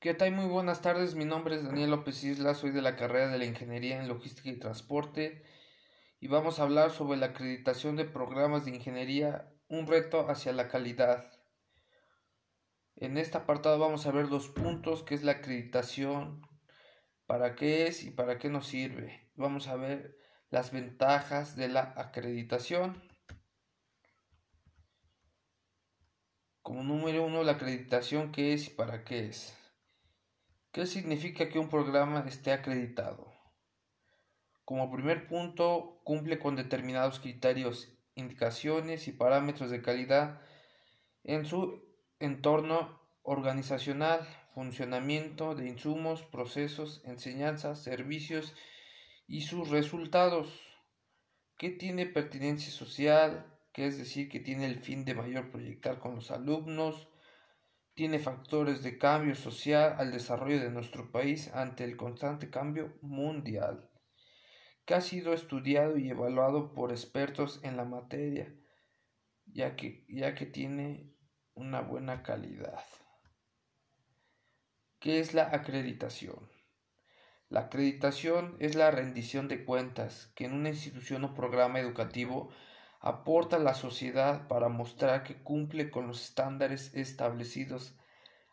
¿Qué tal? Muy buenas tardes. Mi nombre es Daniel López Isla, soy de la carrera de la Ingeniería en Logística y Transporte y vamos a hablar sobre la acreditación de programas de ingeniería, un reto hacia la calidad. En este apartado vamos a ver dos puntos, que es la acreditación, para qué es y para qué nos sirve. Vamos a ver las ventajas de la acreditación. Como número uno, la acreditación, qué es y para qué es. ¿Qué significa que un programa esté acreditado? Como primer punto, cumple con determinados criterios, indicaciones y parámetros de calidad en su entorno organizacional, funcionamiento de insumos, procesos, enseñanzas, servicios y sus resultados. ¿Qué tiene pertinencia social? Que es decir, que tiene el fin de mayor proyectar con los alumnos, tiene factores de cambio social al desarrollo de nuestro país ante el constante cambio mundial, que ha sido estudiado y evaluado por expertos en la materia, ya que, ya que tiene una buena calidad. ¿Qué es la acreditación? La acreditación es la rendición de cuentas que en una institución o programa educativo aporta a la sociedad para mostrar que cumple con los estándares establecidos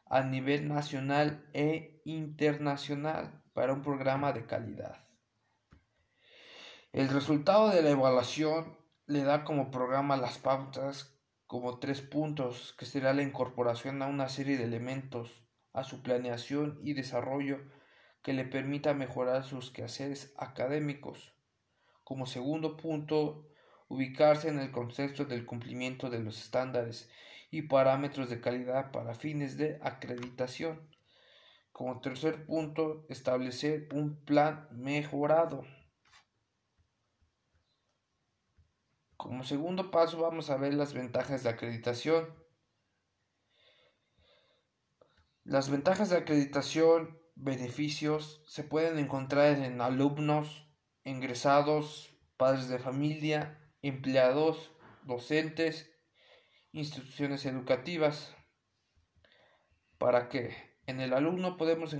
a nivel nacional e internacional para un programa de calidad. El resultado de la evaluación le da como programa las pautas como tres puntos, que será la incorporación a una serie de elementos a su planeación y desarrollo que le permita mejorar sus quehaceres académicos. Como segundo punto, ubicarse en el contexto del cumplimiento de los estándares y parámetros de calidad para fines de acreditación. Como tercer punto, establecer un plan mejorado. Como segundo paso vamos a ver las ventajas de acreditación. Las ventajas de acreditación, beneficios, se pueden encontrar en alumnos, ingresados, padres de familia, empleados, docentes, instituciones educativas. Para que en el alumno podemos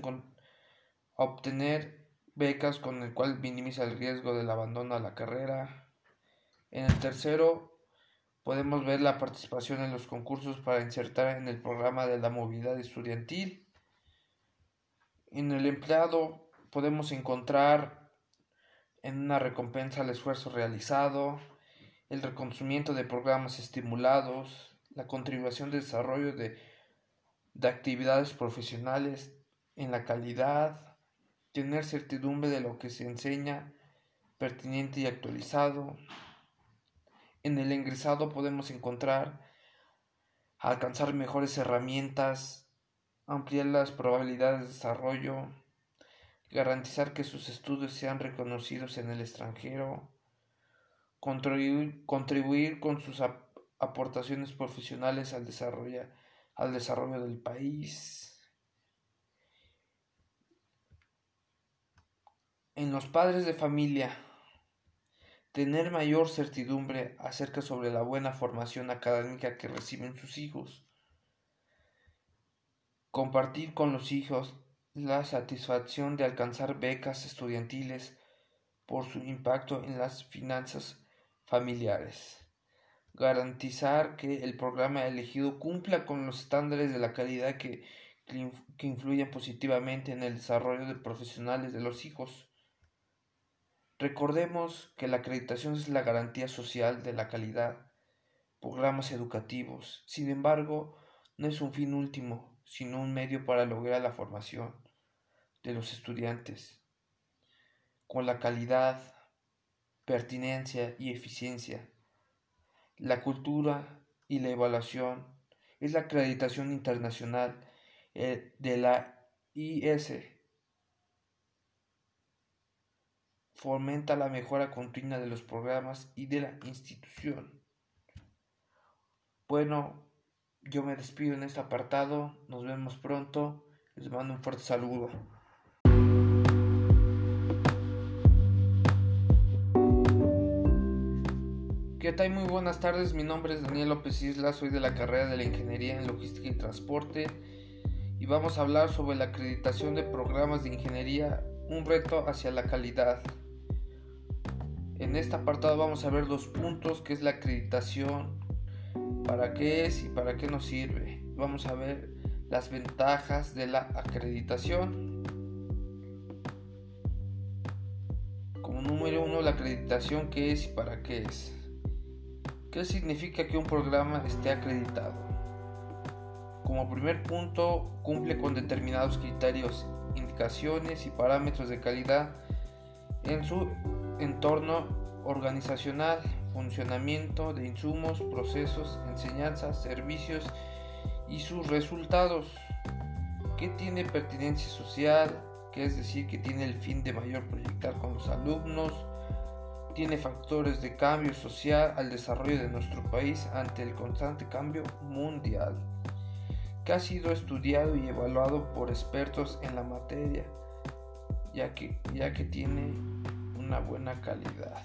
obtener becas con el cual minimiza el riesgo del abandono a la carrera. En el tercero podemos ver la participación en los concursos para insertar en el programa de la movilidad estudiantil. En el empleado podemos encontrar en una recompensa al esfuerzo realizado, el reconocimiento de programas estimulados, la contribución de desarrollo de, de actividades profesionales en la calidad, tener certidumbre de lo que se enseña, pertinente y actualizado. En el ingresado podemos encontrar alcanzar mejores herramientas, ampliar las probabilidades de desarrollo, garantizar que sus estudios sean reconocidos en el extranjero, contribuir, con sus aportaciones profesionales al desarrollo, al desarrollo del país. En los padres de familia, tener mayor certidumbre acerca sobre la buena formación académica que reciben sus hijos. Compartir con los hijos la satisfacción de alcanzar becas estudiantiles por su impacto en las finanzas familiares. Garantizar que el programa elegido cumpla con los estándares de la calidad que, que influyen positivamente en el desarrollo de profesionales de los hijos. Recordemos que la acreditación es la garantía social de la calidad, programas educativos. Sin embargo, no es un fin último, sino un medio para lograr la formación de los estudiantes con la calidad pertinencia y eficiencia. La cultura y la evaluación es la acreditación internacional eh, de la IS. Fomenta la mejora continua de los programas y de la institución. Bueno, yo me despido en este apartado. Nos vemos pronto. Les mando un fuerte saludo. ¿Qué tal? Muy buenas tardes. Mi nombre es Daniel López Isla. Soy de la carrera de la Ingeniería en Logística y Transporte. Y vamos a hablar sobre la acreditación de programas de ingeniería, un reto hacia la calidad. En este apartado vamos a ver dos puntos, que es la acreditación, para qué es y para qué nos sirve. Vamos a ver las ventajas de la acreditación. Como número uno, la acreditación, qué es y para qué es. ¿Qué significa que un programa esté acreditado? Como primer punto, cumple con determinados criterios, indicaciones y parámetros de calidad en su entorno organizacional, funcionamiento de insumos, procesos, enseñanzas, servicios y sus resultados. ¿Qué tiene pertinencia social? Que es decir, que tiene el fin de mayor proyectar con los alumnos. Tiene factores de cambio social al desarrollo de nuestro país ante el constante cambio mundial. Que ha sido estudiado y evaluado por expertos en la materia, ya que, ya que tiene una buena calidad.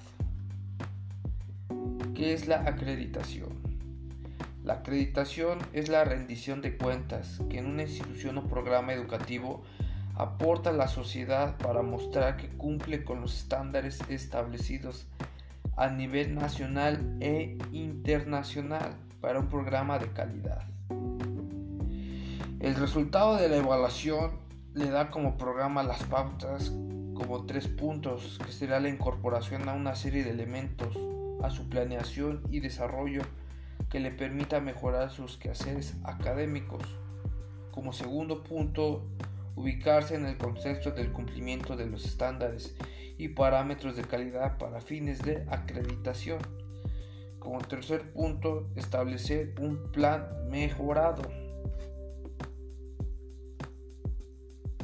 ¿Qué es la acreditación? La acreditación es la rendición de cuentas que en una institución o programa educativo aporta a la sociedad para mostrar que cumple con los estándares establecidos a nivel nacional e internacional para un programa de calidad. El resultado de la evaluación le da como programa las pautas como tres puntos, que será la incorporación a una serie de elementos, a su planeación y desarrollo que le permita mejorar sus quehaceres académicos. Como segundo punto, ubicarse en el contexto del cumplimiento de los estándares y parámetros de calidad para fines de acreditación. Como tercer punto, establecer un plan mejorado.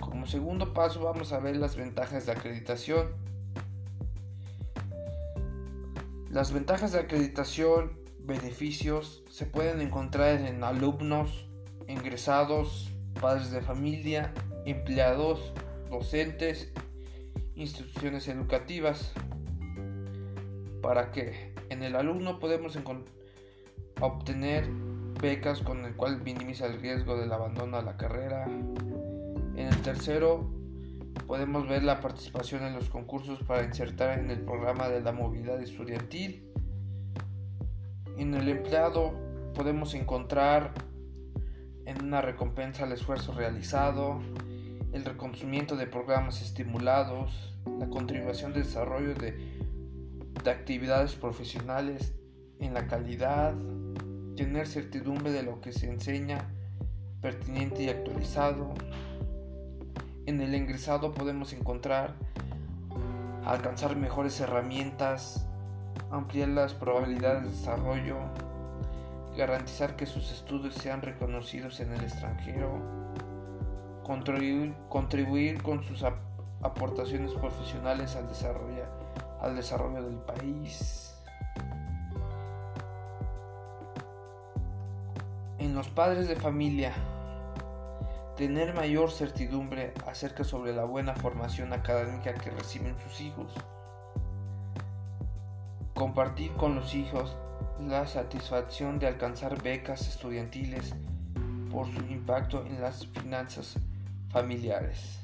Como segundo paso vamos a ver las ventajas de acreditación. Las ventajas de acreditación, beneficios, se pueden encontrar en alumnos, ingresados, padres de familia, empleados, docentes, instituciones educativas. Para que en el alumno podemos obtener becas con el cual minimiza el riesgo del abandono a la carrera. En el tercero podemos ver la participación en los concursos para insertar en el programa de la movilidad estudiantil. En el empleado podemos encontrar en una recompensa al esfuerzo realizado, el reconocimiento de programas estimulados, la contribución de desarrollo de, de actividades profesionales en la calidad, tener certidumbre de lo que se enseña pertinente y actualizado. En el ingresado podemos encontrar alcanzar mejores herramientas, ampliar las probabilidades de desarrollo, garantizar que sus estudios sean reconocidos en el extranjero, contribuir, con sus aportaciones profesionales al desarrollo, al desarrollo del país. En los padres de familia, tener mayor certidumbre acerca sobre la buena formación académica que reciben sus hijos. Compartir con los hijos la satisfacción de alcanzar becas estudiantiles por su impacto en las finanzas familiares.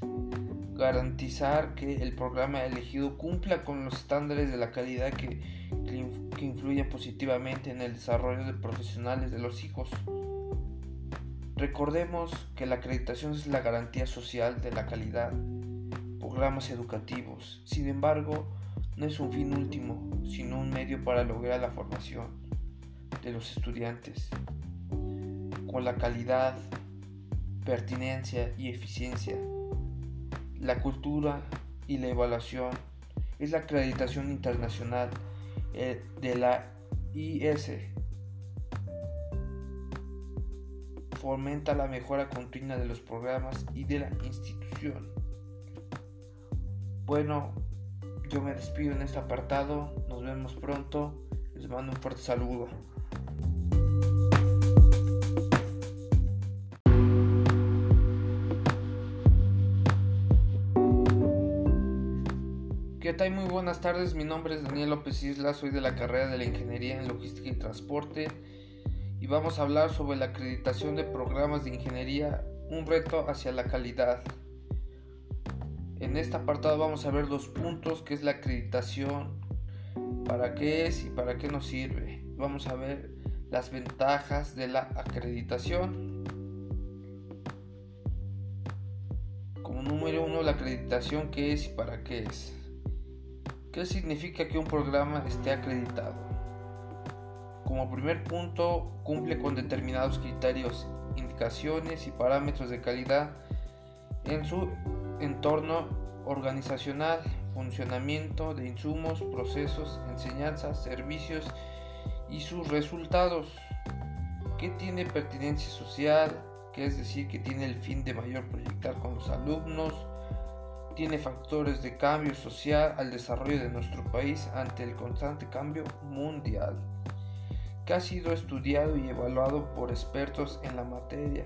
Garantizar que el programa elegido cumpla con los estándares de la calidad que, que positivamente en el desarrollo de profesionales de los hijos. Recordemos que la acreditación es la garantía social de la calidad, programas educativos. Sin embargo, no es un fin último, sino un medio para lograr la formación de los estudiantes con la calidad pertinencia y eficiencia. La cultura y la evaluación es la acreditación internacional eh, de la IS. Fomenta la mejora continua de los programas y de la institución. Bueno, yo me despido en este apartado. Nos vemos pronto. Les mando un fuerte saludo. ¿Qué tal? Muy buenas tardes, mi nombre es Daniel López Isla, soy de la carrera de la Ingeniería en Logística y Transporte y vamos a hablar sobre la acreditación de programas de ingeniería, un reto hacia la calidad. En este apartado vamos a ver dos puntos, que es la acreditación, para qué es y para qué nos sirve. Vamos a ver las ventajas de la acreditación. Como número uno, la acreditación, qué es y para qué es. ¿Qué significa que un programa esté acreditado? Como primer punto, cumple con determinados criterios, indicaciones y parámetros de calidad en su entorno organizacional, funcionamiento de insumos, procesos, enseñanzas, servicios y sus resultados. ¿Qué tiene pertinencia social? Que es decir, que tiene el fin de mayor proyectar con los alumnos, tiene factores de cambio social al desarrollo de nuestro país ante el constante cambio mundial, que ha sido estudiado y evaluado por expertos en la materia,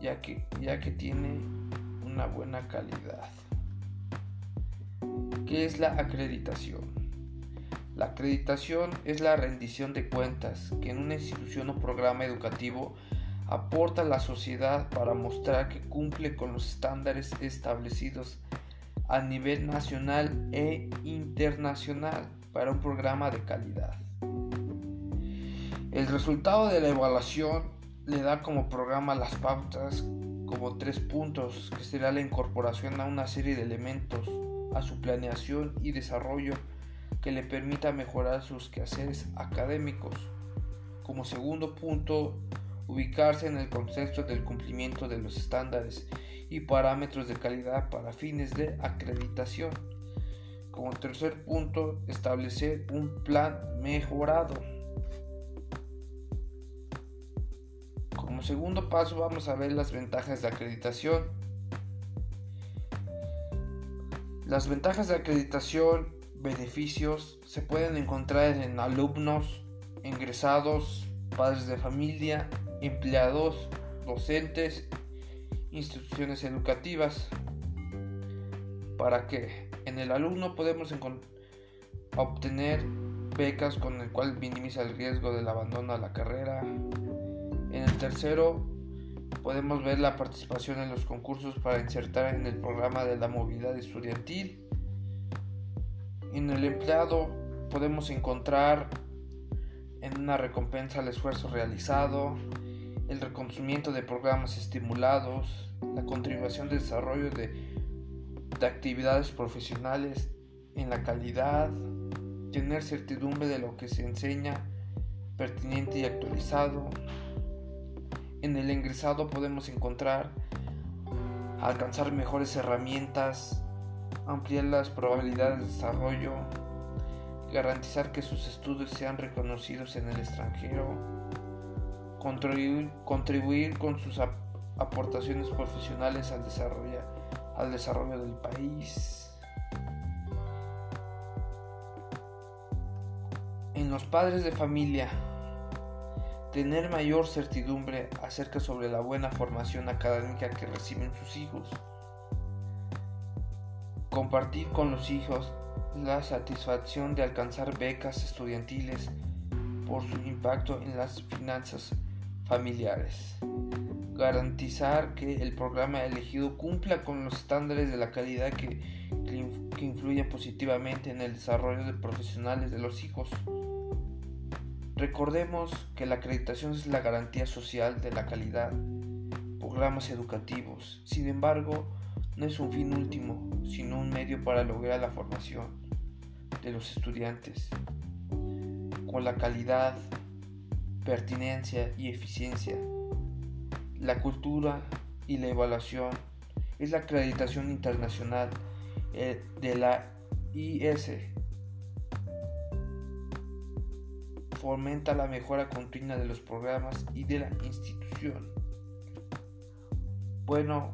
ya que, ya que tiene una buena calidad. ¿Qué es la acreditación? La acreditación es la rendición de cuentas que en una institución o programa educativo aporta a la sociedad para mostrar que cumple con los estándares establecidos a nivel nacional e internacional para un programa de calidad. El resultado de la evaluación le da como programa las pautas como tres puntos, que será la incorporación a una serie de elementos a su planeación y desarrollo que le permita mejorar sus quehaceres académicos. Como segundo punto, ubicarse en el contexto del cumplimiento de los estándares y parámetros de calidad para fines de acreditación. Como tercer punto, establecer un plan mejorado. Como segundo paso vamos a ver las ventajas de acreditación. Las ventajas de acreditación, beneficios, se pueden encontrar en alumnos, ingresados, padres de familia, empleados, docentes, instituciones educativas. Para que en el alumno podemos obtener becas con el cual minimiza el riesgo del abandono a la carrera. En el tercero podemos ver la participación en los concursos para insertar en el programa de la movilidad estudiantil. En el empleado podemos encontrar en una recompensa al esfuerzo realizado, el reconocimiento de programas estimulados, la contribución de desarrollo de, de actividades profesionales en la calidad, tener certidumbre de lo que se enseña pertinente y actualizado. En el ingresado podemos encontrar alcanzar mejores herramientas, ampliar las probabilidades de desarrollo, garantizar que sus estudios sean reconocidos en el extranjero, contribuir, contribuir con sus aportaciones profesionales al desarrollo, al desarrollo del país. En los padres de familia, tener mayor certidumbre acerca sobre la buena formación académica que reciben sus hijos. Compartir con los hijos la satisfacción de alcanzar becas estudiantiles por su impacto en las finanzas familiares. Garantizar que el programa elegido cumpla con los estándares de la calidad que, que, influyen positivamente en el desarrollo de profesionales de los hijos. Recordemos que la acreditación es la garantía social de la calidad, programas educativos. Sin embargo, no es un fin último, sino un medio para lograr la formación de los estudiantes con la calidad pertinencia y eficiencia. La cultura y la evaluación es la acreditación internacional eh, de la IS. Fomenta la mejora continua de los programas y de la institución. Bueno,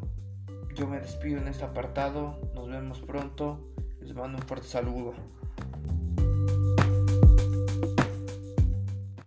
yo me despido en este apartado. Nos vemos pronto. Les mando un fuerte saludo.